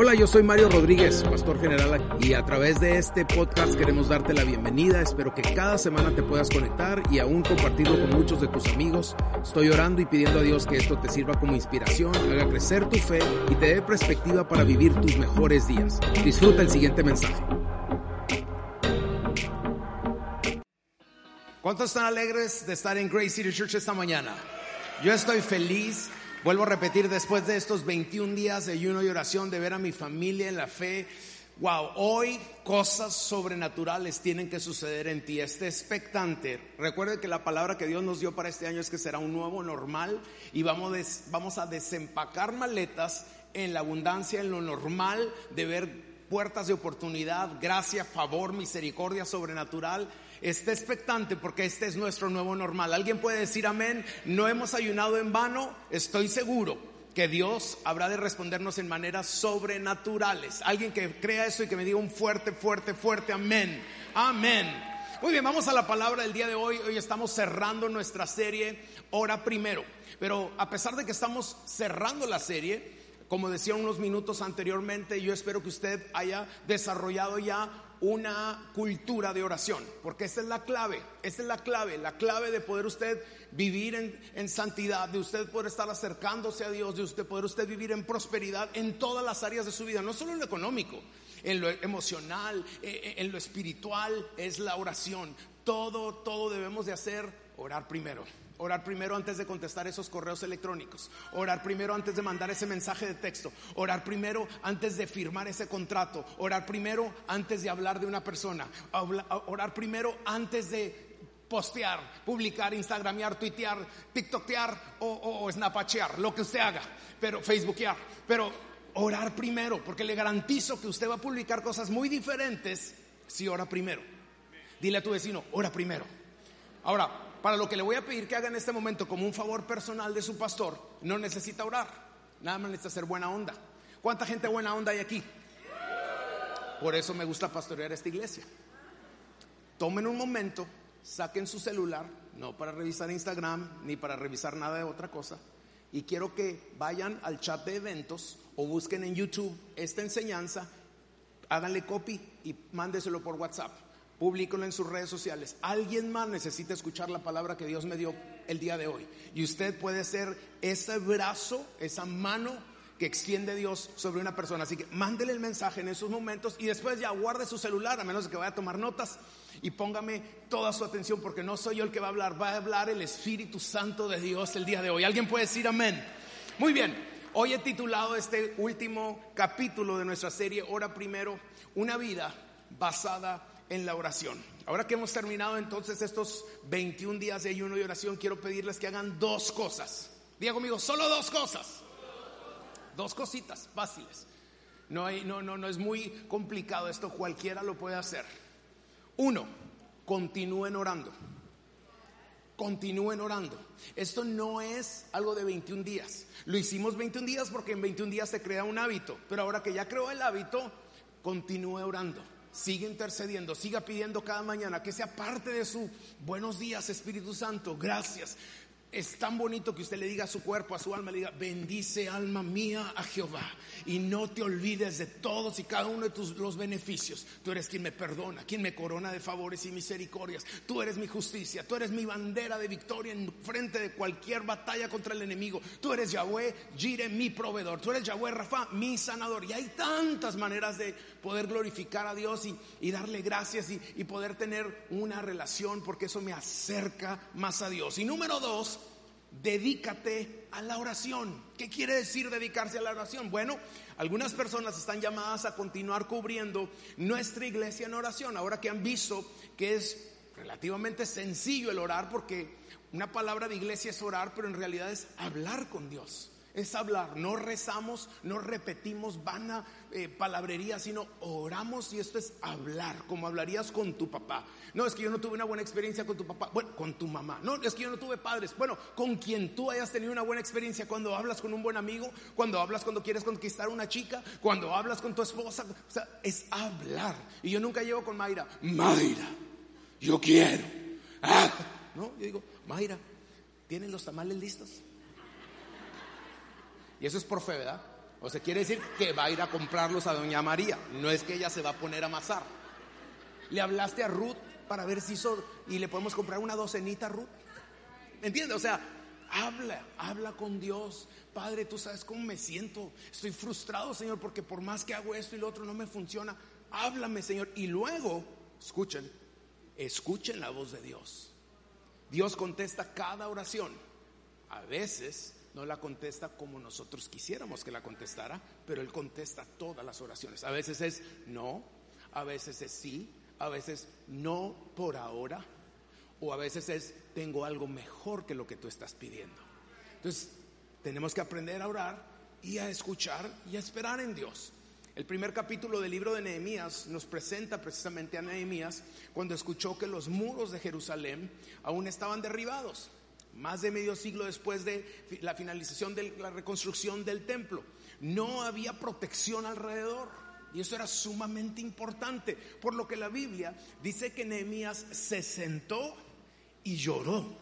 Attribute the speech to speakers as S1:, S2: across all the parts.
S1: Hola, yo soy Mario Rodríguez, pastor general, y a través de este podcast queremos darte la bienvenida. Espero que cada semana te puedas conectar y aún compartirlo con muchos de tus amigos. Estoy orando y pidiendo a Dios que esto te sirva como inspiración, haga crecer tu fe y te dé perspectiva para vivir tus mejores días. Disfruta el siguiente mensaje. ¿Cuántos están alegres de estar en Grace City Church esta mañana? Yo estoy feliz. Vuelvo a repetir, después de estos 21 días de ayuno y oración, de ver a mi familia en la fe, wow, hoy cosas sobrenaturales tienen que suceder en ti. Esté expectante. Recuerde que la palabra que Dios nos dio para este año es que será un nuevo normal y vamos, des- vamos a desempacar maletas en la abundancia, en lo normal, de ver puertas de oportunidad, gracia, favor, misericordia sobrenatural. Esté expectante porque este es nuestro nuevo normal. ¿Alguien puede decir amén? No hemos ayunado en vano. Estoy seguro que Dios habrá de respondernos en maneras sobrenaturales. Alguien que crea eso y que me diga un fuerte, fuerte, fuerte amén. Amén. Muy bien, vamos a la palabra del día de hoy. Hoy estamos cerrando nuestra serie Hora Primero. Pero a pesar de que estamos cerrando la serie, como decía unos minutos anteriormente, yo espero que usted haya desarrollado ya una cultura de oración, porque esta es la clave, esta es la clave, la clave de poder usted vivir en, en santidad, de usted poder estar acercándose a Dios, de usted poder usted vivir en prosperidad en todas las áreas de su vida, no solo en lo económico, en lo emocional, eh, eh, en lo espiritual, es la oración. Todo, todo debemos de hacer, orar primero. Orar primero antes de contestar esos correos electrónicos. Orar primero antes de mandar ese mensaje de texto. Orar primero antes de firmar ese contrato. Orar primero antes de hablar de una persona. Orar primero antes de postear, publicar, instagramear, tuitear, tiktokear o, o, o snapachear, lo que usted haga, pero facebookear, pero orar primero, porque le garantizo que usted va a publicar cosas muy diferentes si ora primero. Dile a tu vecino, ora primero. Ahora, para lo que le voy a pedir que haga en este momento como un favor personal de su pastor, no necesita orar, nada más necesita ser buena onda. ¿Cuánta gente buena onda hay aquí? Por eso me gusta pastorear esta iglesia. Tomen un momento, saquen su celular, no para revisar Instagram ni para revisar nada de otra cosa, y quiero que vayan al chat de eventos o busquen en YouTube esta enseñanza, háganle copy y mándeselo por WhatsApp. Publíquenlo en sus redes sociales. Alguien más necesita escuchar la palabra que Dios me dio el día de hoy. Y usted puede ser ese brazo, esa mano que extiende Dios sobre una persona. Así que mándele el mensaje en esos momentos y después ya guarde su celular, a menos que vaya a tomar notas y póngame toda su atención porque no soy yo el que va a hablar, va a hablar el Espíritu Santo de Dios el día de hoy. ¿Alguien puede decir amén? Muy bien, hoy he titulado este último capítulo de nuestra serie Hora Primero, una vida basada en la oración. Ahora que hemos terminado entonces estos 21 días de ayuno y oración, quiero pedirles que hagan dos cosas. Diga conmigo, solo dos cosas. Dos cositas fáciles. No, hay, no, no, no es muy complicado esto, cualquiera lo puede hacer. Uno, continúen orando. Continúen orando. Esto no es algo de 21 días. Lo hicimos 21 días porque en 21 días se crea un hábito. Pero ahora que ya creó el hábito, continúe orando. Sigue intercediendo, siga pidiendo cada mañana que sea parte de su buenos días, Espíritu Santo. Gracias. Es tan bonito que usted le diga a su cuerpo, a su alma, le diga, bendice alma mía a Jehová y no te olvides de todos y cada uno de tus los beneficios. Tú eres quien me perdona, quien me corona de favores y misericordias. Tú eres mi justicia, tú eres mi bandera de victoria en frente de cualquier batalla contra el enemigo. Tú eres Yahweh, Jire, mi proveedor. Tú eres Yahweh, Rafa, mi sanador. Y hay tantas maneras de poder glorificar a Dios y, darle gracias y, y poder tener una relación porque eso me acerca más a Dios. Y número dos, dedícate a la oración. ¿Qué quiere decir dedicarse a la oración? Bueno, algunas personas están llamadas a continuar cubriendo nuestra iglesia en oración, ahora que han visto que es relativamente sencillo el orar, porque una palabra de iglesia es orar, pero en realidad es hablar con Dios. Es hablar. No rezamos, no repetimos vana eh, palabrería, sino oramos y esto es hablar, como hablarías con tu papá. No, es que yo no tuve una buena experiencia con tu papá, bueno, con tu mamá. No, es que yo no tuve padres. Bueno, con quien tú hayas tenido una buena experiencia cuando hablas con un buen amigo, cuando hablas cuando quieres conquistar una chica, cuando hablas con tu esposa. O sea, es hablar. Y yo nunca llevo con Mayra, Mayra, yo quiero. Ah, no, yo digo, Mayra, ¿tienen los tamales listos? Y eso es por fe, ¿verdad? O sea, quiere decir que va a ir a comprarlos a Doña María. No es que ella se va a poner a amasar. Le hablaste a Ruth para ver si hizo y le podemos comprar una docenita a Ruth. ¿Entiendes? O sea, habla, habla con Dios. Padre, tú sabes cómo me siento. Estoy frustrado, Señor, porque por más que hago esto y lo otro no me funciona. Háblame, Señor. Y luego, escuchen, escuchen la voz de Dios. Dios contesta cada oración. A veces no la contesta como nosotros quisiéramos que la contestara, pero Él contesta todas las oraciones. A veces es no, a veces es sí, a veces no por ahora, o a veces es tengo algo mejor que lo que tú estás pidiendo. Entonces, tenemos que aprender a orar y a escuchar y a esperar en Dios. El primer capítulo del libro de Nehemías nos presenta precisamente a Nehemías cuando escuchó que los muros de Jerusalén aún estaban derribados más de medio siglo después de la finalización de la reconstrucción del templo. No había protección alrededor. Y eso era sumamente importante, por lo que la Biblia dice que Nehemías se sentó y lloró.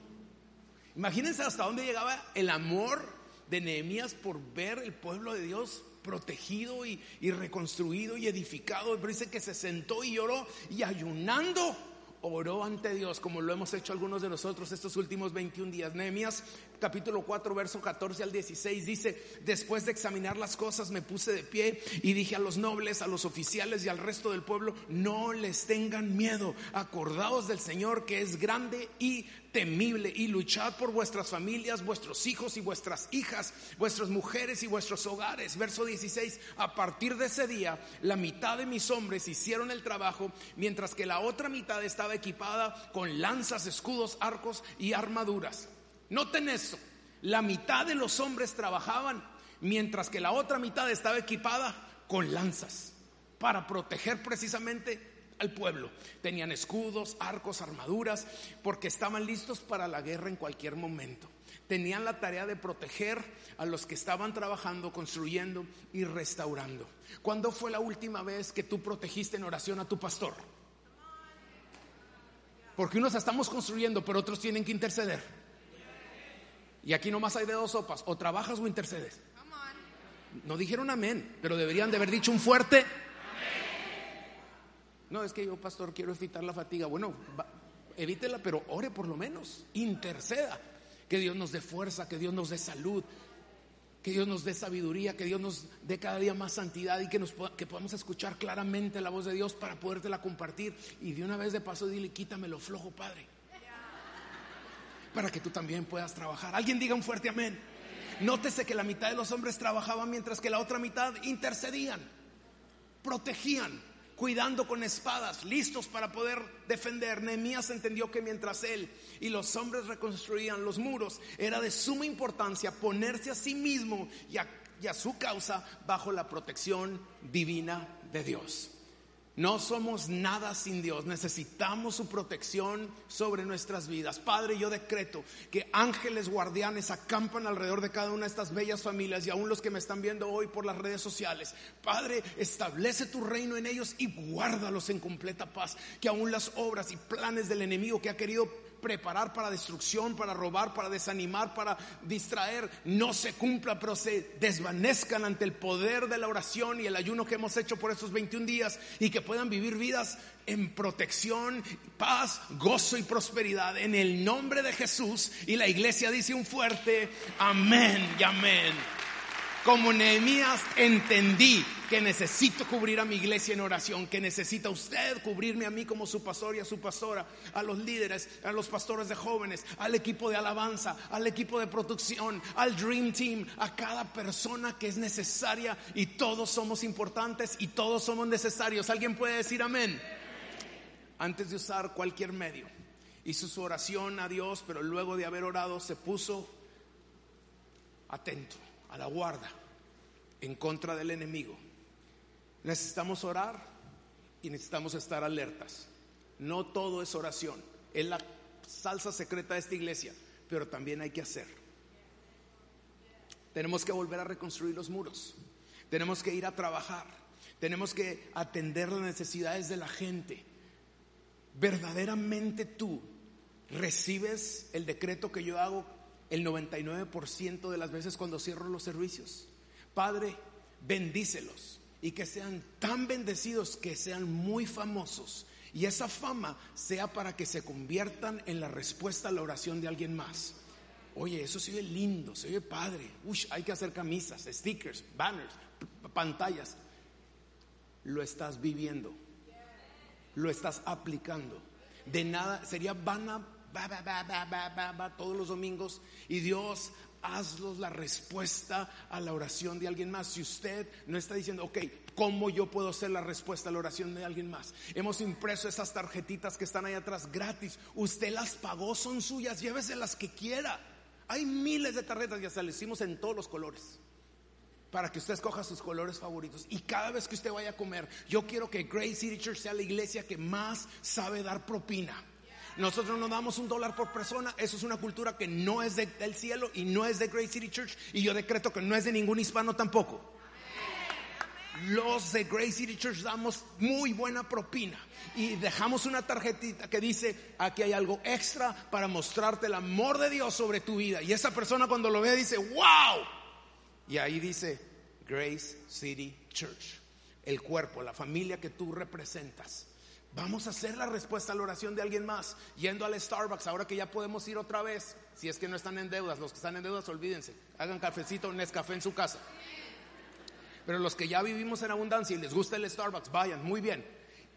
S1: Imagínense hasta dónde llegaba el amor de Nehemías por ver el pueblo de Dios protegido y, y reconstruido y edificado. Pero dice que se sentó y lloró y ayunando oró ante Dios como lo hemos hecho algunos de nosotros estos últimos 21 días. Nehemías capítulo 4 verso 14 al 16 dice, después de examinar las cosas me puse de pie y dije a los nobles, a los oficiales y al resto del pueblo, no les tengan miedo, acordaos del Señor que es grande y temible y luchad por vuestras familias, vuestros hijos y vuestras hijas, vuestras mujeres y vuestros hogares. Verso 16, a partir de ese día, la mitad de mis hombres hicieron el trabajo, mientras que la otra mitad estaba equipada con lanzas, escudos, arcos y armaduras. Noten eso, la mitad de los hombres trabajaban, mientras que la otra mitad estaba equipada con lanzas para proteger precisamente al pueblo. Tenían escudos, arcos, armaduras, porque estaban listos para la guerra en cualquier momento. Tenían la tarea de proteger a los que estaban trabajando, construyendo y restaurando. ¿Cuándo fue la última vez que tú protegiste en oración a tu pastor? Porque unos estamos construyendo, pero otros tienen que interceder. Y aquí nomás hay de dos sopas, o trabajas o intercedes. No dijeron amén, pero deberían de haber dicho un fuerte no, es que yo, pastor, quiero evitar la fatiga. Bueno, evítela, pero ore por lo menos, interceda. Que Dios nos dé fuerza, que Dios nos dé salud, que Dios nos dé sabiduría, que Dios nos dé cada día más santidad y que, nos, que podamos escuchar claramente la voz de Dios para podértela compartir. Y de una vez de paso, dile, quítame lo flojo, Padre. Para que tú también puedas trabajar. Alguien diga un fuerte amén. Nótese que la mitad de los hombres trabajaban mientras que la otra mitad intercedían, protegían cuidando con espadas, listos para poder defender. Nehemías entendió que mientras él y los hombres reconstruían los muros, era de suma importancia ponerse a sí mismo y a, y a su causa bajo la protección divina de Dios. No somos nada sin Dios, necesitamos su protección sobre nuestras vidas. Padre, yo decreto que ángeles guardianes acampan alrededor de cada una de estas bellas familias y aún los que me están viendo hoy por las redes sociales. Padre, establece tu reino en ellos y guárdalos en completa paz. Que aún las obras y planes del enemigo que ha querido preparar para destrucción, para robar, para desanimar, para distraer, no se cumpla, pero se desvanezcan ante el poder de la oración y el ayuno que hemos hecho por estos 21 días y que puedan vivir vidas en protección, paz, gozo y prosperidad en el nombre de Jesús. Y la iglesia dice un fuerte amén y amén. Como Nehemías entendí que necesito cubrir a mi iglesia en oración, que necesita usted cubrirme a mí como su pastor y a su pastora, a los líderes, a los pastores de jóvenes, al equipo de alabanza, al equipo de producción, al Dream Team, a cada persona que es necesaria y todos somos importantes y todos somos necesarios. ¿Alguien puede decir amén? Antes de usar cualquier medio, hizo su oración a Dios, pero luego de haber orado se puso atento la guarda en contra del enemigo. Necesitamos orar y necesitamos estar alertas. No todo es oración, es la salsa secreta de esta iglesia, pero también hay que hacer. Tenemos que volver a reconstruir los muros, tenemos que ir a trabajar, tenemos que atender las necesidades de la gente. Verdaderamente tú recibes el decreto que yo hago el 99% de las veces cuando cierro los servicios. Padre, bendícelos y que sean tan bendecidos que sean muy famosos y esa fama sea para que se conviertan en la respuesta a la oración de alguien más. Oye, eso se ve lindo, se ve padre. Uy, hay que hacer camisas, stickers, banners, pantallas. Lo estás viviendo, lo estás aplicando. De nada, sería vana todos los domingos y Dios hazlos la respuesta a la oración de alguien más. Si usted no está diciendo, ok, ¿cómo yo puedo ser la respuesta a la oración de alguien más? Hemos impreso esas tarjetitas que están ahí atrás gratis. Usted las pagó, son suyas, llévese las que quiera. Hay miles de tarjetas, ya se las hicimos en todos los colores. Para que usted escoja sus colores favoritos. Y cada vez que usted vaya a comer, yo quiero que Grace City Church sea la iglesia que más sabe dar propina. Nosotros no damos un dólar por persona. Eso es una cultura que no es del cielo y no es de Great City Church. Y yo decreto que no es de ningún hispano tampoco. Los de Great City Church damos muy buena propina y dejamos una tarjetita que dice, aquí hay algo extra para mostrarte el amor de Dios sobre tu vida. Y esa persona cuando lo ve dice, wow. Y ahí dice, Grace City Church, el cuerpo, la familia que tú representas. Vamos a hacer la respuesta a la oración de alguien más, yendo al Starbucks, ahora que ya podemos ir otra vez, si es que no están en deudas, los que están en deudas, olvídense, hagan cafecito, Nescafé en su casa. Pero los que ya vivimos en abundancia y les gusta el Starbucks, vayan, muy bien,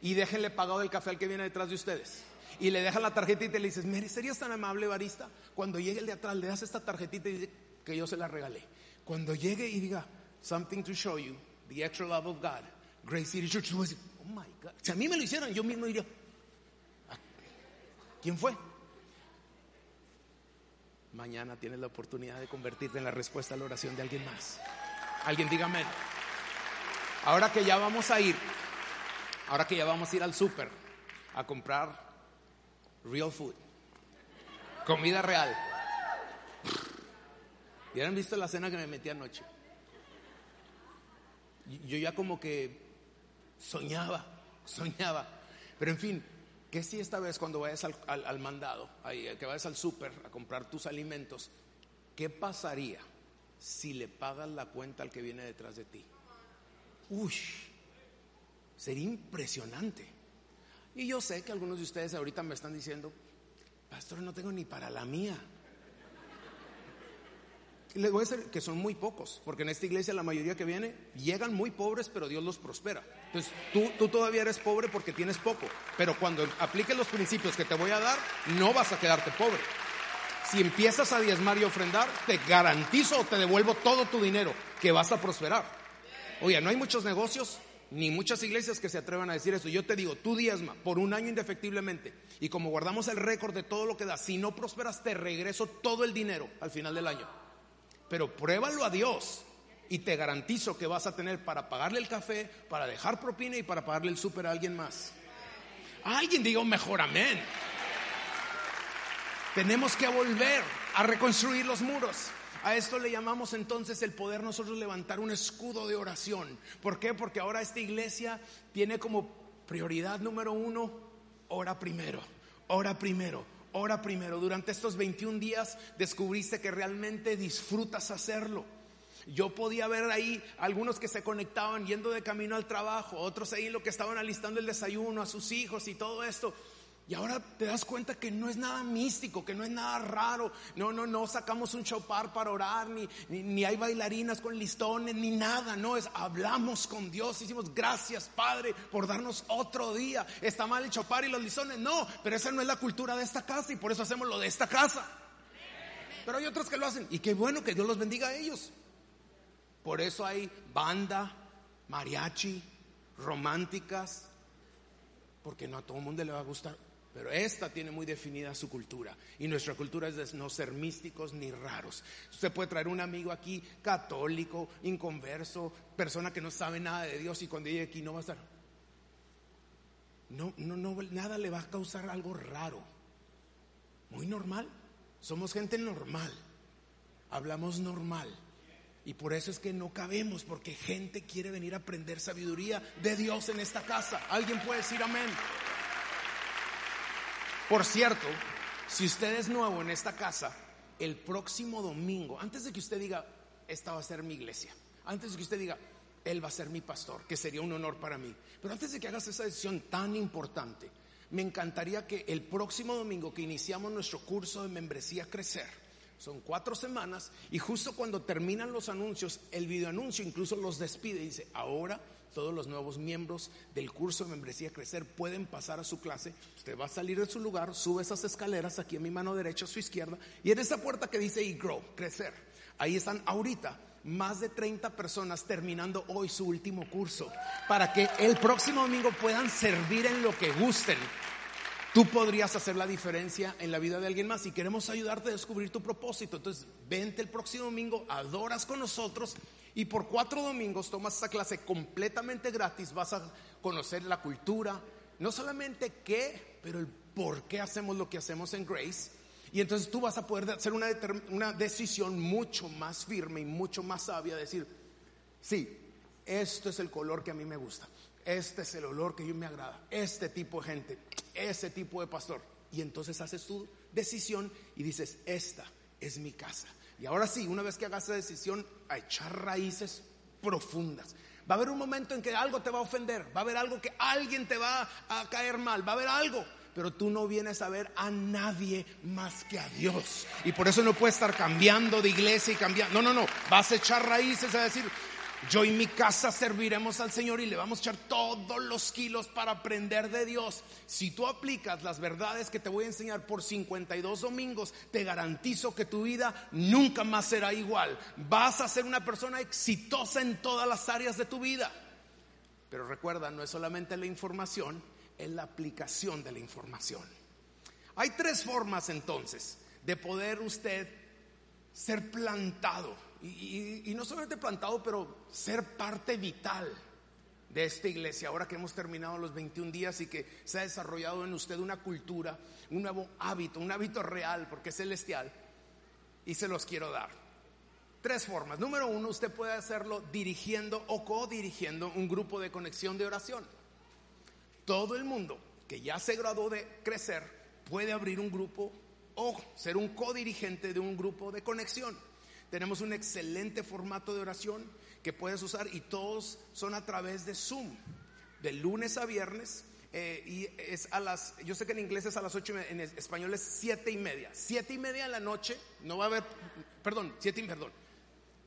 S1: y déjenle pagado el café al que viene detrás de ustedes. Y le dejan la tarjetita y le dices, Mary, ¿serías tan amable, barista? Cuando llegue el de atrás, le das esta tarjetita y dice que yo se la regalé. Cuando llegue y diga, something to show you, the extra love of God, Grace City Church, si a mí me lo hicieran, yo mismo diría, ah, ¿quién fue? Mañana tienes la oportunidad de convertirte en la respuesta a la oración de alguien más. Alguien dígame. Ahora que ya vamos a ir, ahora que ya vamos a ir al súper a comprar real food, comida real. ¿Hubieran visto la cena que me metí anoche? Yo ya como que soñaba, soñaba. Pero en fin, que si esta vez cuando vayas al, mandado, que vayas al súper a comprar tus alimentos, ¿qué pasaría si le pagas la cuenta al que viene detrás de ti? Uy, sería impresionante. Y yo sé que algunos de ustedes ahorita me están diciendo, pastor, no tengo ni para la mía. Les voy a decir que son muy pocos, porque en esta iglesia la mayoría que viene llegan muy pobres, pero Dios los prospera. Entonces tú, tú todavía eres pobre porque tienes poco, pero cuando apliques los principios que te voy a dar, no vas a quedarte pobre. Si empiezas a diezmar y ofrendar, te garantizo o te devuelvo todo tu dinero, que vas a prosperar. Oye, no hay muchos negocios ni muchas iglesias que se atrevan a decir eso. Yo te digo, tú diezma por un año indefectiblemente. Y como guardamos el récord de todo lo que das, si no prosperas, te regreso todo el dinero al final del año pero pruébalo a Dios y te garantizo que vas a tener para pagarle el café, para dejar propina y para pagarle el súper a alguien más. Alguien diga un mejor amén. Tenemos que volver a reconstruir los muros. A esto le llamamos entonces el poder nosotros levantar un escudo de oración. ¿Por qué? Porque ahora esta iglesia tiene como prioridad número uno, ora primero, ora primero Ora primero. Durante estos 21 días descubriste que realmente disfrutas hacerlo. Yo podía ver ahí algunos que se conectaban yendo de camino al trabajo, otros ahí lo que estaban alistando el desayuno a sus hijos y todo esto. Y ahora te das cuenta que no es nada místico, que no es nada raro. No, no, no sacamos un chopar para orar, ni, ni, hay bailarinas con listones, ni nada. No, es hablamos con Dios. Hicimos gracias, Padre, por darnos otro día. Está mal el chopar y los listones. No, pero esa no es la cultura de esta casa y por eso hacemos lo de esta casa. Pero hay otros que lo hacen y qué bueno que Dios los bendiga a ellos. Por eso hay banda, mariachi, románticas, porque no a todo el mundo le va a gustar pero esta tiene muy definida su cultura. Y nuestra cultura es de no ser místicos ni raros. Usted puede traer un amigo aquí, católico, inconverso, persona que no sabe nada de Dios y cuando llegue aquí no va a estar. No, no, no, nada le va a causar algo raro. Muy normal. Somos gente normal. Hablamos normal. Y por eso es que no cabemos, porque gente quiere venir a aprender sabiduría de Dios en esta casa. ¿Alguien puede decir amén? Por cierto, si usted es nuevo en esta casa, el próximo domingo, antes de que usted diga, esta va a ser mi iglesia, antes de que usted diga, él va a ser mi pastor, que sería un honor para mí, pero antes de que hagas esa decisión tan importante, me encantaría que el próximo domingo que iniciamos nuestro curso de membresía Crecer, son cuatro semanas y justo cuando terminan los anuncios, el videoanuncio incluso los despide y dice, ahora todos los nuevos miembros del curso de membresía Crecer pueden pasar a su clase. Usted va a salir de su lugar, sube esas escaleras aquí a mi mano derecha, a su izquierda, y en esa puerta que dice y grow, crecer, ahí están ahorita más de 30 personas terminando hoy su último curso para que el próximo domingo puedan servir en lo que gusten. Tú podrías hacer la diferencia en la vida de alguien más y queremos ayudarte a descubrir tu propósito. Entonces, vente el próximo domingo, adoras con nosotros y por cuatro domingos tomas esa clase completamente gratis. Vas a conocer la cultura, no solamente qué, pero el por qué hacemos lo que hacemos en Grace. Y entonces tú vas a poder hacer una, una decisión mucho más firme y mucho más sabia. Decir, sí, esto es el color que a mí me gusta. Este es el olor que mí me agrada. Este tipo de gente ese tipo de pastor. Y entonces haces tu decisión y dices, esta es mi casa. Y ahora sí, una vez que hagas esa decisión, a echar raíces profundas. Va a haber un momento en que algo te va a ofender, va a haber algo que alguien te va a caer mal, va a haber algo, pero tú no vienes a ver a nadie más que a Dios. Y por eso no puedes estar cambiando de iglesia y cambiando. No, no, no, vas a echar raíces a decir, yo y mi casa serviremos al Señor y le vamos a echar todos los kilos para aprender de Dios. Si tú aplicas las verdades que te voy a enseñar por 52 domingos, te garantizo que tu vida nunca más será igual. Vas a ser una persona exitosa en todas las áreas de tu vida. Pero recuerda, no es solamente la información, es la aplicación de la información. Hay tres formas entonces de poder usted ser plantado y, no solamente plantado, pero ser parte vital de esta iglesia, ahora que hemos terminado los 21 días y que se ha desarrollado en usted una cultura, un nuevo hábito, un hábito real, porque es celestial, y se los quiero dar. Tres formas. Número uno, usted puede hacerlo dirigiendo o co-dirigiendo un grupo de conexión de oración. Todo el mundo que ya se graduó de crecer puede abrir un grupo o ser un co-dirigente de un grupo de conexión. Tenemos un excelente formato de oración que puedes usar y todos son a través de Zoom, de lunes a viernes. Eh, y es a las, yo sé que en inglés es a las ocho, en español es siete y media. Siete y media de la noche, no va a haber, perdón, siete y perdón.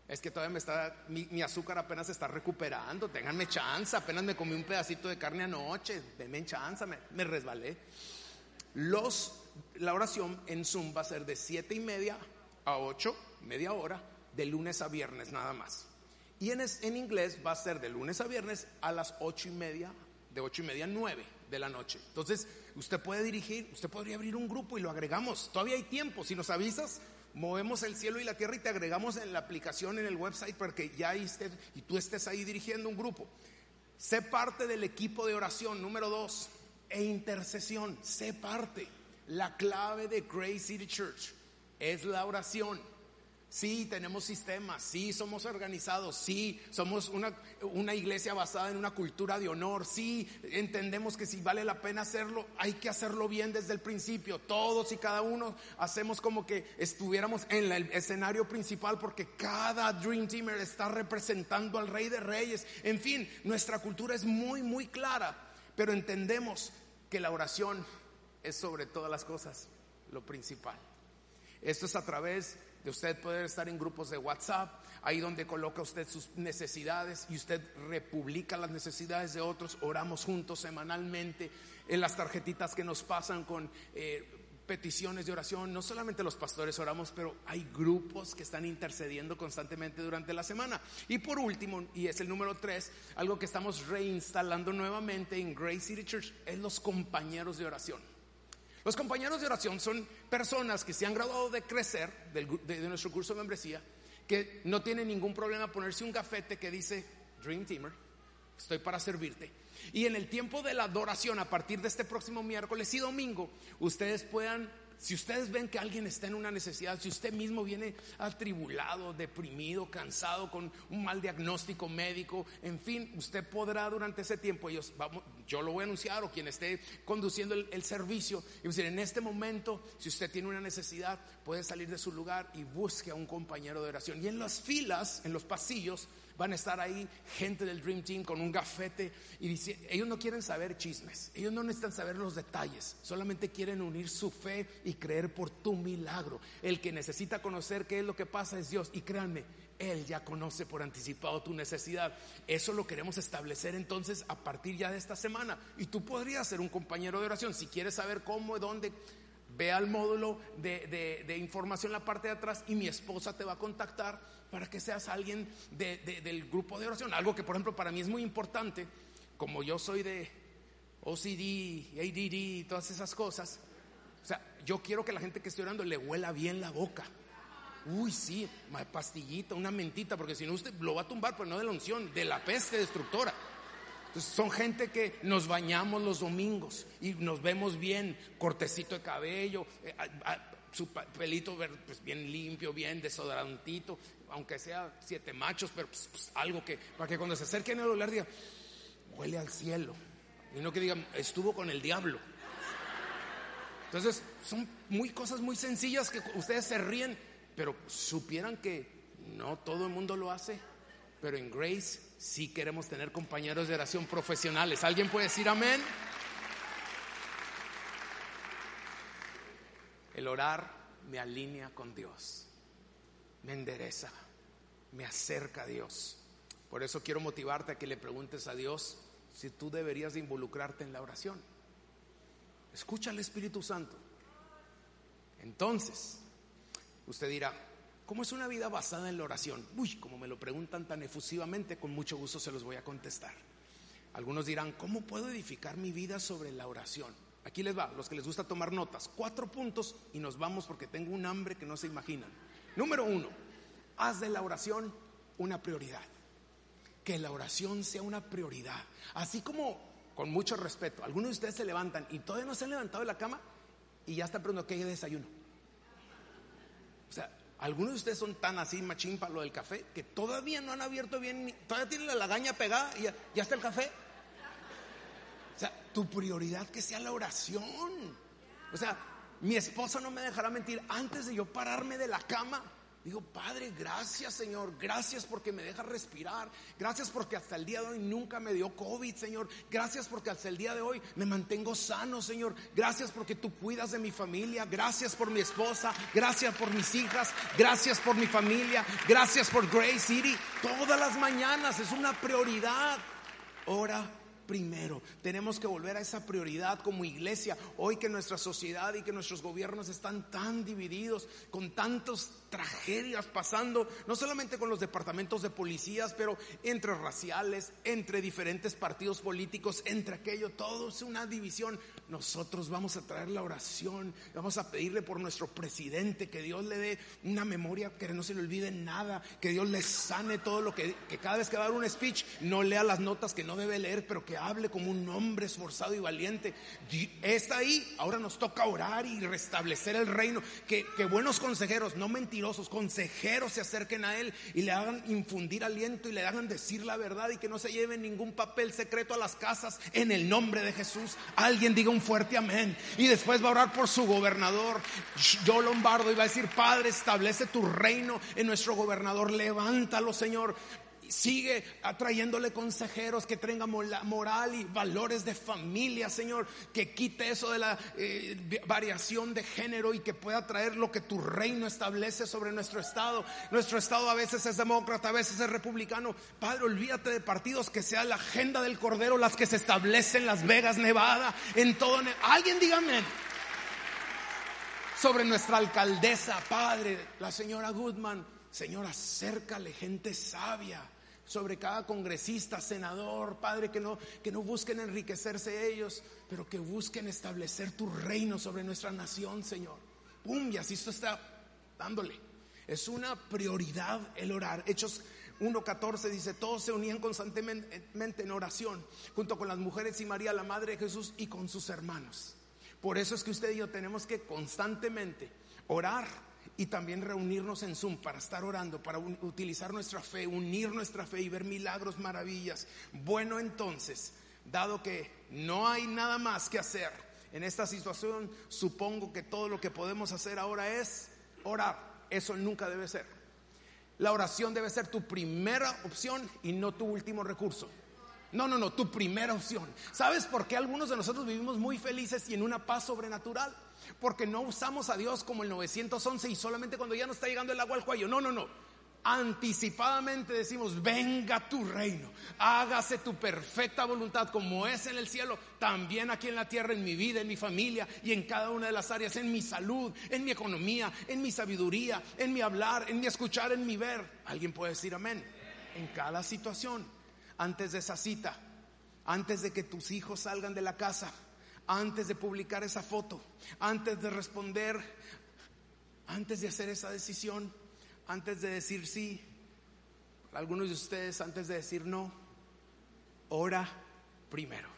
S1: Es que todavía me está, mi, azúcar apenas se está recuperando. Ténganme chance, apenas me comí un pedacito de carne anoche. Denme chance, me, me resbalé. Los, la oración en Zoom va a ser de siete y media a ocho media hora, de lunes a viernes nada más. Y en, en inglés va a ser de lunes a viernes a las ocho y media, de ocho y media a nueve de la noche. Entonces, usted puede dirigir, usted podría abrir un grupo y lo agregamos. Todavía hay tiempo. Si nos avisas, movemos el cielo y la tierra y te agregamos en la aplicación, en el website, para que ya estés y tú estés ahí dirigiendo un grupo. Sé parte del equipo de oración, número dos, e intercesión. Sé parte. La clave de Grace City Church es la oración. Sí, tenemos sistemas, sí, somos organizados, sí, somos una, iglesia basada en una cultura de honor, sí, entendemos que si vale la pena hacerlo, hay que hacerlo bien desde el principio. Todos y cada uno hacemos como que estuviéramos en el escenario principal porque cada Dream Teamer está representando al Rey de Reyes. En fin, nuestra cultura es muy, muy clara, pero entendemos que la oración es sobre todas las cosas lo principal. Esto es a través de usted poder estar en grupos de WhatsApp, ahí donde coloca usted sus necesidades y usted republica las necesidades de otros, oramos juntos semanalmente, en las tarjetitas que nos pasan con... Eh, peticiones de oración, no solamente los pastores oramos, pero hay grupos que están intercediendo constantemente durante la semana. Y por último, y es el número tres, algo que estamos reinstalando nuevamente en Grace City Church, es los compañeros de oración. Los compañeros de oración son personas que se han graduado de crecer de, de nuestro curso de membresía, que no tienen ningún problema ponerse un gafete que dice Dream Teamer, estoy para servirte. Y en el tiempo de la adoración, a partir de este próximo miércoles y domingo, ustedes puedan, si ustedes ven que alguien está en una necesidad, si usted mismo viene atribulado, deprimido, cansado, con un mal diagnóstico médico, en fin, usted podrá durante ese tiempo, ellos, vamos, yo lo voy a anunciar o quien esté conduciendo el, el servicio, y decir, en este momento, si usted tiene una necesidad, puede salir de su lugar y busque a un compañero de oración. Y en las filas, en los pasillos, van a estar ahí gente del Dream Team con un gafete y dice, ellos no quieren saber chismes, ellos no necesitan saber los detalles, solamente quieren unir su fe y creer por tu milagro. El que necesita conocer qué es lo que pasa es Dios y créanme, Él ya conoce por anticipado tu necesidad. Eso lo queremos establecer entonces a partir ya de esta semana y tú podrías ser un compañero de oración si quieres saber cómo, dónde. Ve al módulo de, de- información la parte de atrás y mi esposa te va a contactar para que seas alguien de- de- del grupo de oración. Algo que, por ejemplo, para mí es muy importante, como yo soy de OCD, ADD y todas esas cosas. O sea, yo quiero que la gente que esté orando le huela bien la boca. Uy, sí, pastillita, una mentita, porque si no usted lo va a tumbar, pero no de la unción, de la peste destructora. Son gente que nos bañamos los domingos y nos vemos bien, cortecito de cabello, eh, su pelito pues, bien limpio, bien desodorantito, aunque sea siete machos, pero pues, pues, algo que, para que cuando se acerquen a oler digan, huele al cielo. Y no que digan, estuvo con el diablo. Entonces, son muy cosas muy sencillas que ustedes se ríen, pero supieran que no todo el mundo lo hace, pero en Grace sí queremos tener compañeros de oración profesionales. ¿Alguien puede decir amén? El orar me alinea con Dios, me endereza, me acerca a Dios. Por eso quiero motivarte a que le preguntes a Dios si tú deberías de involucrarte en la oración. Escucha al Espíritu Santo. Entonces, usted dirá, ¿cómo es una vida basada en la oración? Uy, como me lo preguntan tan efusivamente, con mucho gusto se los voy a contestar. Algunos dirán, ¿cómo puedo edificar mi vida sobre la oración? Aquí les va, los que les gusta tomar notas, cuatro puntos y nos vamos porque tengo un hambre que no se imaginan. Número uno, haz de la oración una prioridad. Que la oración sea una prioridad. Así como, con mucho respeto, algunos de ustedes se levantan y todavía no se han levantado de la cama y ya están preguntando qué hay de desayuno. O sea, algunos de ustedes son tan así machín para lo del café que todavía no han abierto bien, todavía tienen la lagaña pegada y ya está el café. O sea, tu prioridad que sea la oración. O sea, mi esposa no me dejará mentir. Antes de yo pararme de la cama, digo, Padre, gracias Señor. Gracias porque me deja respirar. Gracias porque hasta el día de hoy nunca me dio COVID, Señor. Gracias porque hasta el día de hoy me mantengo sano, Señor. Gracias porque tú cuidas de mi familia. Gracias por mi esposa. Gracias por mis hijas. Gracias por mi familia. Gracias por Grace City. Todas las mañanas es una prioridad. Ora primero. Tenemos que volver a esa prioridad como iglesia. Hoy que nuestra sociedad y que nuestros gobiernos están tan divididos, con tantas tragedias pasando, no solamente con los departamentos de policías, pero entre raciales, entre diferentes partidos políticos, entre aquello, todo es una división. Nosotros vamos a traer la oración, vamos a pedirle por nuestro presidente que Dios le dé una memoria que no se le olvide nada, que Dios le sane todo lo que, que cada vez que va a dar un speech no lea las notas que no debe leer, pero que hable como un hombre esforzado y valiente. Está ahí, ahora nos toca orar y restablecer el reino. Que, que buenos consejeros, no mentirosos, consejeros se acerquen a Él y le hagan infundir aliento y le hagan decir la verdad y que no se lleven ningún papel secreto a las casas en el nombre de Jesús. Alguien diga un fuerte amén. Y después va a orar por su gobernador. Yo Lombardo iba a decir, Padre, establece tu reino en nuestro gobernador. Levántalo, Señor. Sigue atrayéndole consejeros que tengan moral y valores de familia, Señor. Que quite eso de la eh, variación de género y que pueda traer lo que tu reino establece sobre nuestro Estado. Nuestro Estado a veces es demócrata, a veces es republicano. Padre, olvídate de partidos que sea la agenda del Cordero las que se establecen en Las Vegas, Nevada, en todo. Alguien dígame sobre nuestra alcaldesa, Padre, la señora Goodman. Señor, acércale gente sabia, sobre cada congresista, senador, Padre, que no, que no busquen enriquecerse ellos, pero que busquen establecer tu reino sobre nuestra nación, Señor. ¡Pum! Y así esto está dándole. Es una prioridad el orar. Hechos 1.14 dice, todos se unían constantemente en oración, junto con las mujeres y María, la Madre de Jesús, y con sus hermanos. Por eso es que usted y yo tenemos que constantemente orar y también reunirnos en Zoom para estar orando, para utilizar nuestra fe, unir nuestra fe y ver milagros, maravillas. Bueno, entonces, dado que no hay nada más que hacer en esta situación, supongo que todo lo que podemos hacer ahora es orar. Eso nunca debe ser. La oración debe ser tu primera opción y no tu último recurso. No, no, no, tu primera opción. ¿Sabes por qué algunos de nosotros vivimos muy felices y en una paz sobrenatural? Porque no usamos a Dios como el 911 y solamente cuando ya nos está llegando el agua al cuello. No, no, no. Anticipadamente decimos, venga tu reino, hágase tu perfecta voluntad como es en el cielo, también aquí en la tierra, en mi vida, en mi familia y en cada una de las áreas, en mi salud, en mi economía, en mi sabiduría, en mi hablar, en mi escuchar, en mi ver. Alguien puede decir amén. En cada situación, antes de esa cita, antes de que tus hijos salgan de la casa, antes de publicar esa foto, antes de responder, antes de hacer esa decisión, antes de decir sí, algunos de ustedes antes de decir no, ora primero,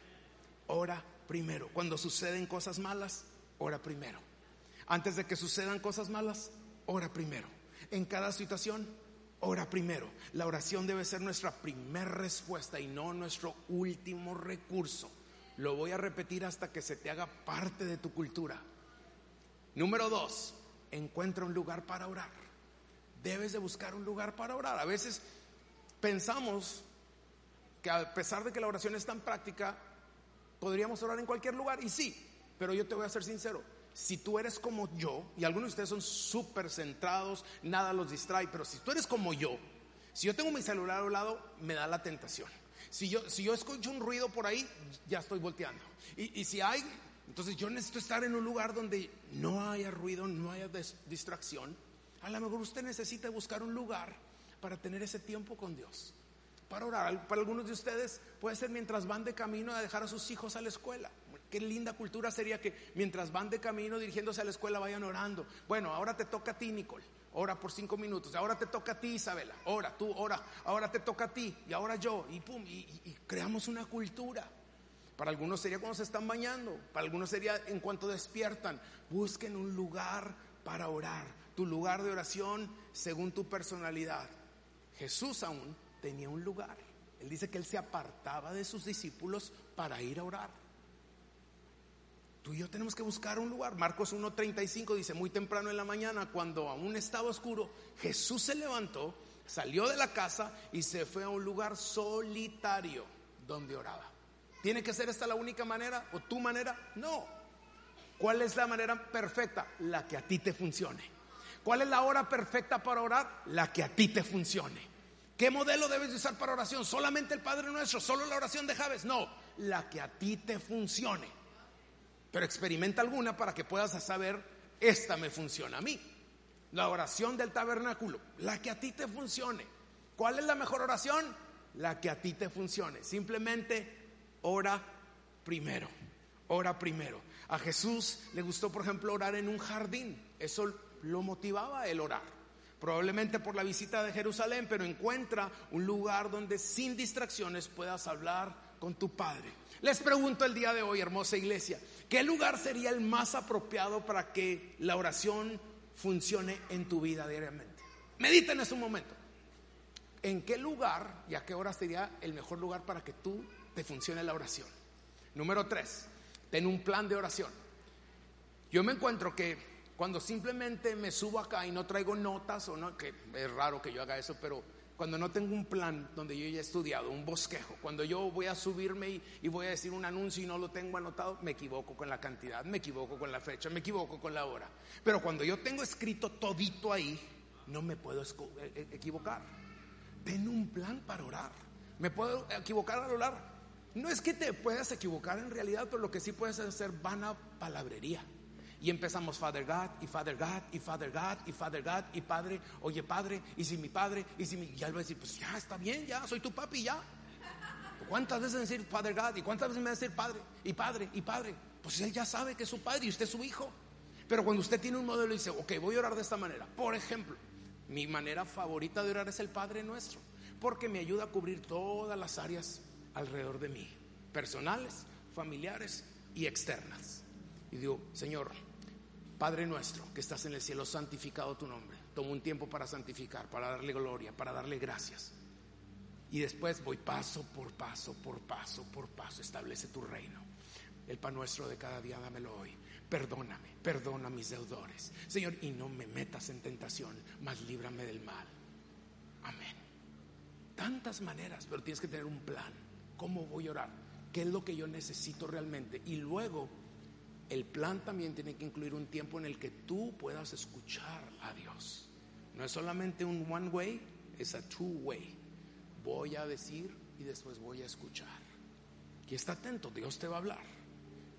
S1: ora primero. Cuando suceden cosas malas, ora primero. Antes de que sucedan cosas malas, ora primero. En cada situación, ora primero. La oración debe ser nuestra primera respuesta y no nuestro último recurso. Lo voy a repetir hasta que se te haga parte de tu cultura. Número dos, encuentra un lugar para orar. Debes de buscar un lugar para orar. A veces pensamos que a pesar de que la oración es tan práctica, podríamos orar en cualquier lugar. Y sí, pero yo te voy a ser sincero. Si tú eres como yo, y algunos de ustedes son súper centrados, nada los distrae, pero si tú eres como yo, si yo tengo mi celular a un lado, me da la tentación. Si yo, si yo escucho un ruido por ahí, ya estoy volteando. Y, si hay, entonces yo necesito estar en un lugar donde no haya ruido, no haya distracción. A lo mejor usted necesita buscar un lugar para tener ese tiempo con Dios. Para orar. Para algunos de ustedes puede ser mientras van de camino a dejar a sus hijos a la escuela. Qué linda cultura sería que mientras van de camino dirigiéndose a la escuela vayan orando. Bueno, ahora te toca a ti, Nicole ora por cinco minutos, ahora te toca a ti Isabela, ora, tú ora, ahora te toca a ti y ahora yo, y pum, y, creamos una cultura. Para algunos sería cuando se están bañando, para algunos sería en cuanto despiertan. Busquen un lugar para orar, tu lugar de oración según tu personalidad. Jesús aún tenía un lugar. Él dice que él se apartaba de sus discípulos para ir a orar. Tú y yo tenemos que buscar un lugar. Marcos 1.35 dice, muy temprano en la mañana, cuando aún estaba oscuro, Jesús se levantó, salió de la casa y se fue a un lugar solitario donde oraba. ¿Tiene que ser esta la única manera o tu manera? No. ¿Cuál es la manera perfecta? La que a ti te funcione. ¿Cuál es la hora perfecta para orar? La que a ti te funcione. ¿Qué modelo debes usar para oración? ¿Solamente el Padre Nuestro? ¿Solo la oración de Javes? No, la que a ti te funcione pero experimenta alguna para que puedas saber, esta me funciona a mí. La oración del tabernáculo, la que a ti te funcione. ¿Cuál es la mejor oración? La que a ti te funcione. Simplemente ora primero, ora primero. A Jesús le gustó, por ejemplo, orar en un jardín. Eso lo motivaba el orar. Probablemente por la visita de Jerusalén, pero encuentra un lugar donde sin distracciones puedas hablar con tu Padre. Les pregunto el día de hoy, hermosa iglesia, ¿qué lugar sería el más apropiado para que la oración funcione en tu vida diariamente? Medita en ese momento. ¿En qué lugar y a qué hora sería el mejor lugar para que tú te funcione la oración? Número tres, ten un plan de oración. Yo me encuentro que cuando simplemente me subo acá y no traigo notas, o no, que es raro que yo haga eso, pero cuando no tengo un plan donde yo ya he estudiado, un bosquejo, cuando yo voy a subirme y, voy a decir un anuncio y no lo tengo anotado, me equivoco con la cantidad, me equivoco con la fecha, me equivoco con la hora. Pero cuando yo tengo escrito todito ahí, no me puedo e, e, equivocar. Ten un plan para orar. ¿Me puedo equivocar al orar? No es que te puedas equivocar en realidad, pero lo que sí puedes hacer vana palabrería. Y empezamos Father God y Father God y Father God y Father God y Padre, oye Padre, y si mi Padre, y si mi... Y él va a decir, pues ya está bien, ya, soy tu papi, ya. ¿Cuántas veces decir Father God y cuántas veces me va a decir Padre y Padre y Padre? Pues él ya sabe que es su Padre y usted es su hijo. Pero cuando usted tiene un modelo y dice, ok, voy a orar de esta manera. Por ejemplo, mi manera favorita de orar es el Padre nuestro, porque me ayuda a cubrir todas las áreas alrededor de mí, personales, familiares y externas. Y digo, Señor, Padre nuestro que estás en el cielo, santificado tu nombre. Tomo un tiempo para santificar, para darle gloria, para darle gracias. Y después voy paso por paso, por paso, por paso, establece tu reino. El pan nuestro de cada día dámelo hoy. Perdóname, perdona mis deudores. Señor, y no me metas en tentación, mas líbrame del mal. Amén. Tantas maneras, pero tienes que tener un plan. ¿Cómo voy a orar? ¿Qué es lo que yo necesito realmente? Y luego, el plan también tiene que incluir un tiempo en el que tú puedas escuchar a Dios. No es solamente un one way, es a two way. Voy a decir y después voy a escuchar. Y está atento, Dios te va a hablar.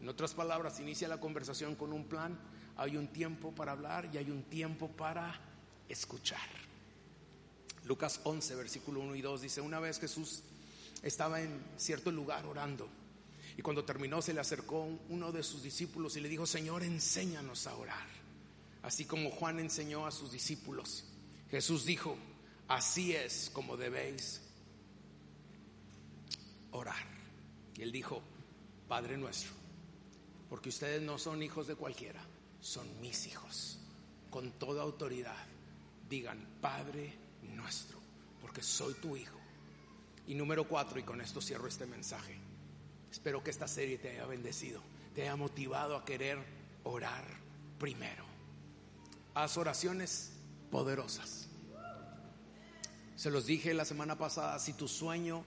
S1: En otras palabras, inicia la conversación con un plan, hay un tiempo para hablar y hay un tiempo para escuchar. Lucas 11, versículo 1 y 2 dice, una vez Jesús estaba en cierto lugar orando y cuando terminó se le acercó uno de sus discípulos y le dijo, Señor, enséñanos a orar, así como Juan enseñó a sus discípulos. Jesús dijo, así es como debéis orar. Y él dijo, Padre nuestro, porque ustedes no son hijos de cualquiera, son mis hijos. Con toda autoridad, digan, Padre nuestro, porque soy tu hijo. Y número cuatro, y con esto cierro este mensaje. Espero que esta serie te haya bendecido, te haya motivado a querer orar primero. Haz oraciones poderosas. Se los dije la semana pasada, si tu sueño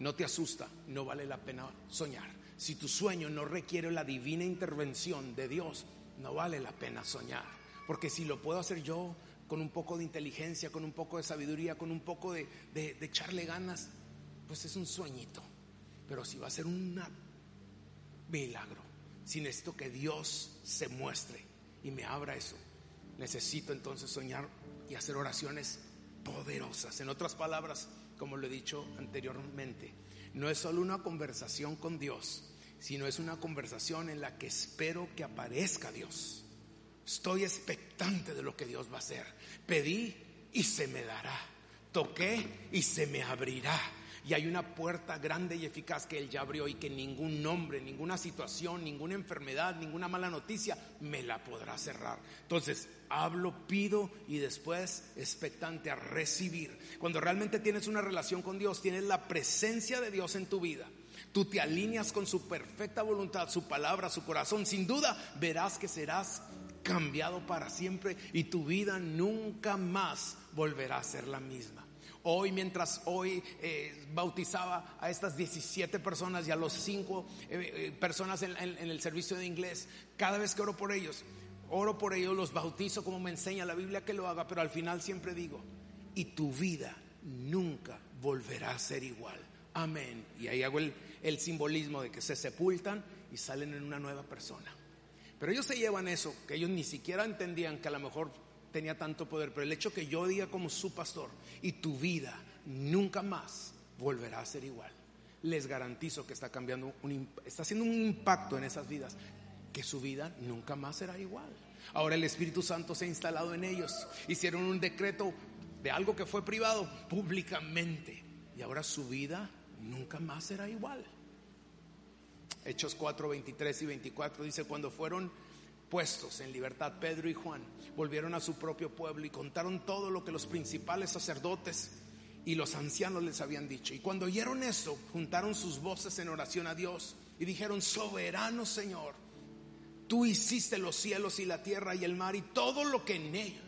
S1: no te asusta, no vale la pena soñar. Si tu sueño no requiere la divina intervención de Dios, no vale la pena soñar. Porque si lo puedo hacer yo con un poco de inteligencia, con un poco de sabiduría, con un poco de, de, echarle ganas, pues es un sueñito. Pero si va a ser un milagro, si necesito que Dios se muestre y me abra eso, necesito entonces soñar y hacer oraciones poderosas. En otras palabras, como lo he dicho anteriormente, no es solo una conversación con Dios, sino es una conversación en la que espero que aparezca Dios. Estoy expectante de lo que Dios va a hacer. Pedí y se me dará. Toqué y se me abrirá. Y hay una puerta grande y eficaz que Él ya abrió y que ningún nombre, ninguna situación, ninguna enfermedad, ninguna mala noticia me la podrá cerrar. Entonces, hablo, pido y después expectante a recibir. Cuando realmente tienes una relación con Dios, tienes la presencia de Dios en tu vida. Tú te alineas con su perfecta voluntad, su palabra, su corazón. Sin duda verás que serás cambiado para siempre y tu vida nunca más volverá a ser la misma. Hoy, mientras hoy eh, bautizaba a estas 17 personas y a los 5 eh, eh, personas en, el servicio de inglés, cada vez que oro por ellos, oro por ellos, los bautizo como me enseña la Biblia que lo haga, pero al final siempre digo, y tu vida nunca volverá a ser igual. Amén. Y ahí hago el, el simbolismo de que se sepultan y salen en una nueva persona. Pero ellos se llevan eso, que ellos ni siquiera entendían que a lo mejor tenía tanto poder, pero el hecho que yo diga como su pastor y tu vida nunca más volverá a ser igual. Les garantizo que está cambiando, un, está haciendo un impacto en esas vidas, que su vida nunca más será igual. Ahora el Espíritu Santo se ha instalado en ellos, hicieron un decreto de algo que fue privado públicamente y ahora su vida nunca más será igual. Hechos 4, 23 y 24 dice, cuando fueron puestos en libertad, Pedro y Juan volvieron a su propio pueblo y contaron todo lo que los principales sacerdotes y los ancianos les habían dicho. Y cuando oyeron eso, juntaron sus voces en oración a Dios y dijeron, soberano Señor, tú hiciste los cielos y la tierra y el mar y todo lo que en ellos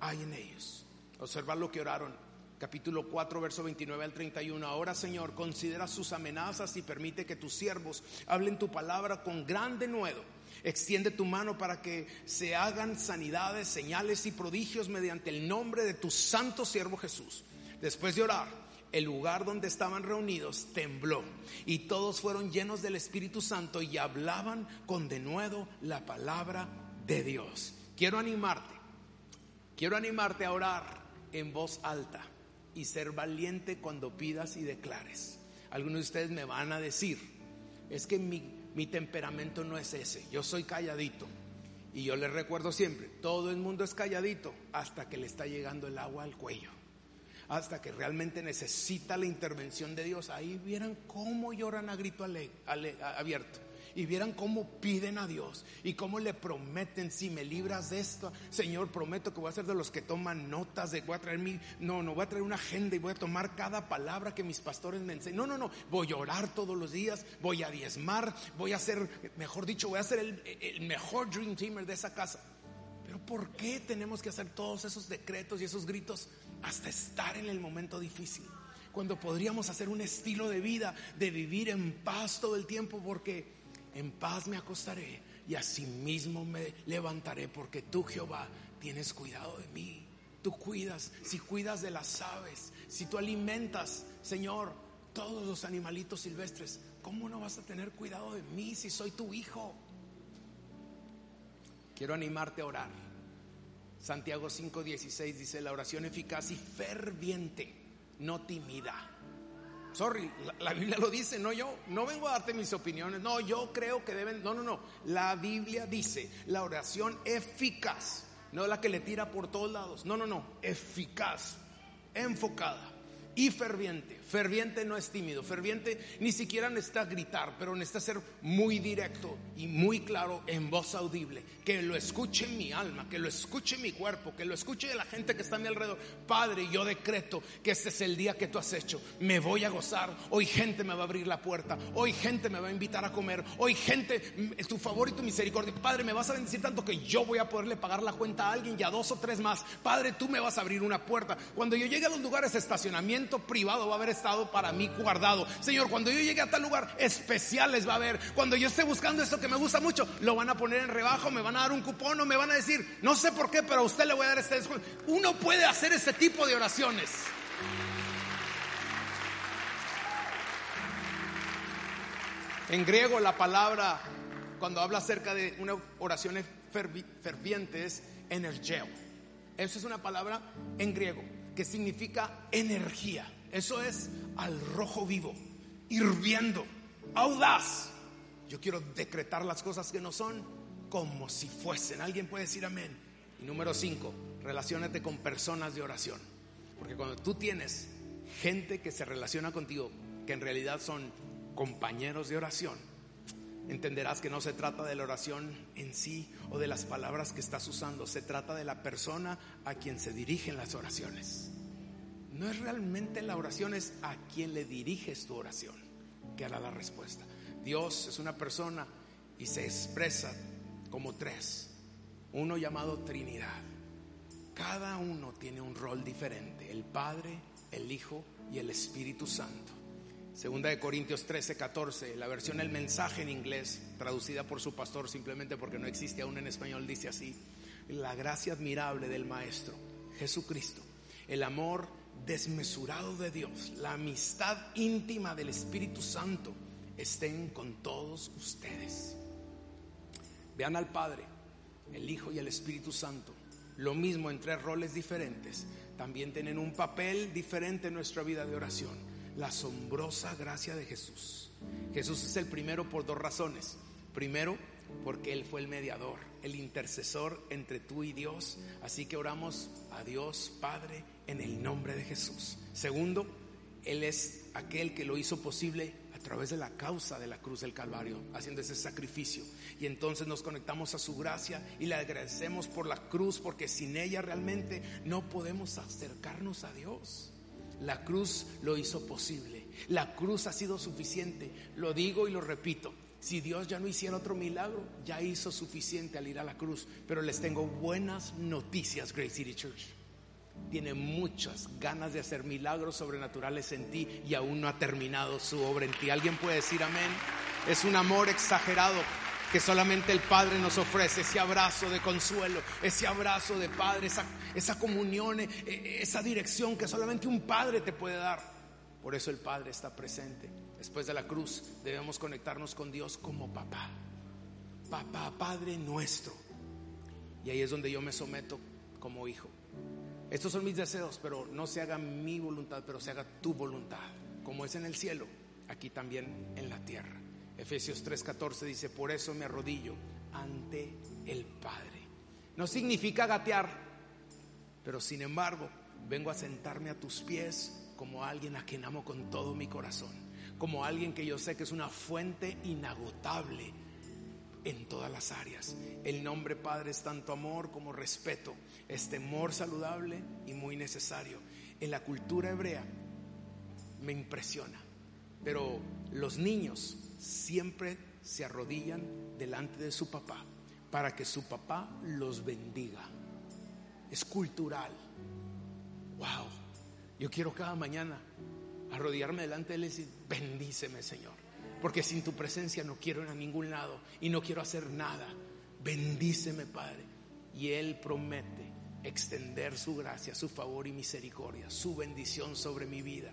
S1: hay en ellos. Observar lo que oraron. Capítulo 4, verso 29 al 31. Ahora, Señor, considera sus amenazas y permite que tus siervos hablen tu palabra con gran denuedo Extiende tu mano para que se hagan sanidades, señales y prodigios mediante el nombre de tu santo siervo Jesús. Después de orar, el lugar donde estaban reunidos tembló y todos fueron llenos del Espíritu Santo y hablaban con denuedo la palabra de Dios. Quiero animarte, quiero animarte a orar en voz alta y ser valiente cuando pidas y declares. Algunos de ustedes me van a decir, es que mi, mi temperamento no es ese, yo soy calladito. Y yo les recuerdo siempre, todo el mundo es calladito hasta que le está llegando el agua al cuello hasta que realmente necesita la intervención de Dios. Ahí vieran cómo lloran a grito abierto. Y vieran cómo piden a Dios y cómo le prometen, si me libras de esto, Señor, prometo que voy a ser de los que toman notas, de voy a traer mi, no, no, voy a traer una agenda y voy a tomar cada palabra que mis pastores me enseñan. No, no, no, voy a orar todos los días, voy a diezmar, voy a ser, mejor dicho, voy a ser el, el mejor dream teamer de esa casa. Pero ¿por qué tenemos que hacer todos esos decretos y esos gritos? hasta estar en el momento difícil. Cuando podríamos hacer un estilo de vida de vivir en paz todo el tiempo porque en paz me acostaré y asimismo me levantaré porque tú Jehová tienes cuidado de mí. Tú cuidas, si cuidas de las aves, si tú alimentas, Señor, todos los animalitos silvestres, ¿cómo no vas a tener cuidado de mí si soy tu hijo? Quiero animarte a orar Santiago 5:16 dice, la oración eficaz y ferviente, no tímida. Sorry, la, Biblia lo dice, no yo, no vengo a darte mis opiniones, no, yo creo que deben, no, no, no, la Biblia dice, la oración eficaz, no la que le tira por todos lados, no, no, no, eficaz, enfocada y ferviente. Ferviente no es tímido, ferviente ni siquiera necesita gritar, pero necesita ser muy directo y muy claro en voz audible. Que lo escuche mi alma, que lo escuche mi cuerpo, que lo escuche la gente que está a mi alrededor. Padre, yo decreto que este es el día que tú has hecho. Me voy a gozar. Hoy gente me va a abrir la puerta. Hoy gente me va a invitar a comer. Hoy gente, tu favor y tu misericordia. Padre, me vas a bendecir tanto que yo voy a poderle pagar la cuenta a alguien y a dos o tres más. Padre, tú me vas a abrir una puerta. Cuando yo llegue a los lugares de estacionamiento privado va a haber estado para mí guardado. Señor, cuando yo llegue a tal lugar, especiales va a haber. Cuando yo esté buscando esto que me gusta mucho, lo van a poner en rebajo, me van a dar un cupón o me van a decir, no sé por qué, pero a usted le voy a dar este descuento. Uno puede hacer ese tipo de oraciones. En griego la palabra, cuando habla acerca de una oración ferviente, es energeo. Eso es una palabra en griego que significa energía. Eso es al rojo vivo, hirviendo, audaz. Yo quiero decretar las cosas que no son como si fuesen. Alguien puede decir amén. Y número cinco, relacionate con personas de oración. Porque cuando tú tienes gente que se relaciona contigo, que en realidad son compañeros de oración, entenderás que no se trata de la oración en sí o de las palabras que estás usando, se trata de la persona a quien se dirigen las oraciones no es realmente la oración, es a quien le diriges tu oración que hará la respuesta. Dios es una persona y se expresa como tres, uno llamado Trinidad. Cada uno tiene un rol diferente, el Padre, el Hijo y el Espíritu Santo. Segunda de Corintios 13, 14, la versión El mensaje en inglés, traducida por su pastor simplemente porque no existe aún en español, dice así, la gracia admirable del Maestro, Jesucristo, el amor desmesurado de Dios, la amistad íntima del Espíritu Santo estén con todos ustedes. Vean al Padre, el Hijo y el Espíritu Santo, lo mismo en tres roles diferentes, también tienen un papel diferente en nuestra vida de oración. La asombrosa gracia de Jesús. Jesús es el primero por dos razones. Primero, porque Él fue el mediador, el intercesor entre tú y Dios. Así que oramos a Dios Padre en el nombre de Jesús. Segundo, Él es aquel que lo hizo posible a través de la causa de la cruz del Calvario, haciendo ese sacrificio. Y entonces nos conectamos a su gracia y le agradecemos por la cruz, porque sin ella realmente no podemos acercarnos a Dios. La cruz lo hizo posible. La cruz ha sido suficiente. Lo digo y lo repito. Si Dios ya no hiciera otro milagro, ya hizo suficiente al ir a la cruz. Pero les tengo buenas noticias, Great City Church tiene muchas ganas de hacer milagros sobrenaturales en ti y aún no ha terminado su obra en ti. ¿Alguien puede decir amén? Es un amor exagerado que solamente el Padre nos ofrece, ese abrazo de consuelo, ese abrazo de Padre, esa, comunión, e, e, esa dirección que solamente un Padre te puede dar. Por eso el Padre está presente. Después de la cruz debemos conectarnos con Dios como papá. Papá, Padre nuestro. Y ahí es donde yo me someto como hijo. Estos son mis deseos, pero no se haga mi voluntad, pero se haga tu voluntad, como es en el cielo, aquí también en la tierra. Efesios 3:14 dice, por eso me arrodillo ante el Padre. No significa gatear, pero sin embargo vengo a sentarme a tus pies como alguien a quien amo con todo mi corazón, como alguien que yo sé que es una fuente inagotable en todas las áreas. El nombre Padre es tanto amor como respeto, es temor saludable y muy necesario. En la cultura hebrea me impresiona, pero los niños siempre se arrodillan delante de su papá para que su papá los bendiga. Es cultural. Wow. Yo quiero cada mañana arrodillarme delante de él y decir, bendíceme Señor. Porque sin tu presencia no quiero ir a ningún lado y no quiero hacer nada. Bendíceme Padre. Y Él promete extender su gracia, su favor y misericordia, su bendición sobre mi vida.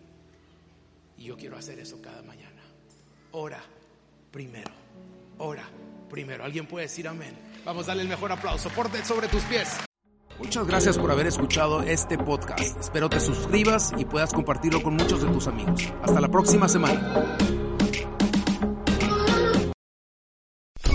S1: Y yo quiero hacer eso cada mañana. Ora primero. Ora primero. ¿Alguien puede decir amén? Vamos a darle el mejor aplauso. Porte sobre tus pies. Muchas gracias por haber escuchado este podcast. Espero te suscribas y puedas compartirlo con muchos de tus amigos. Hasta la próxima semana.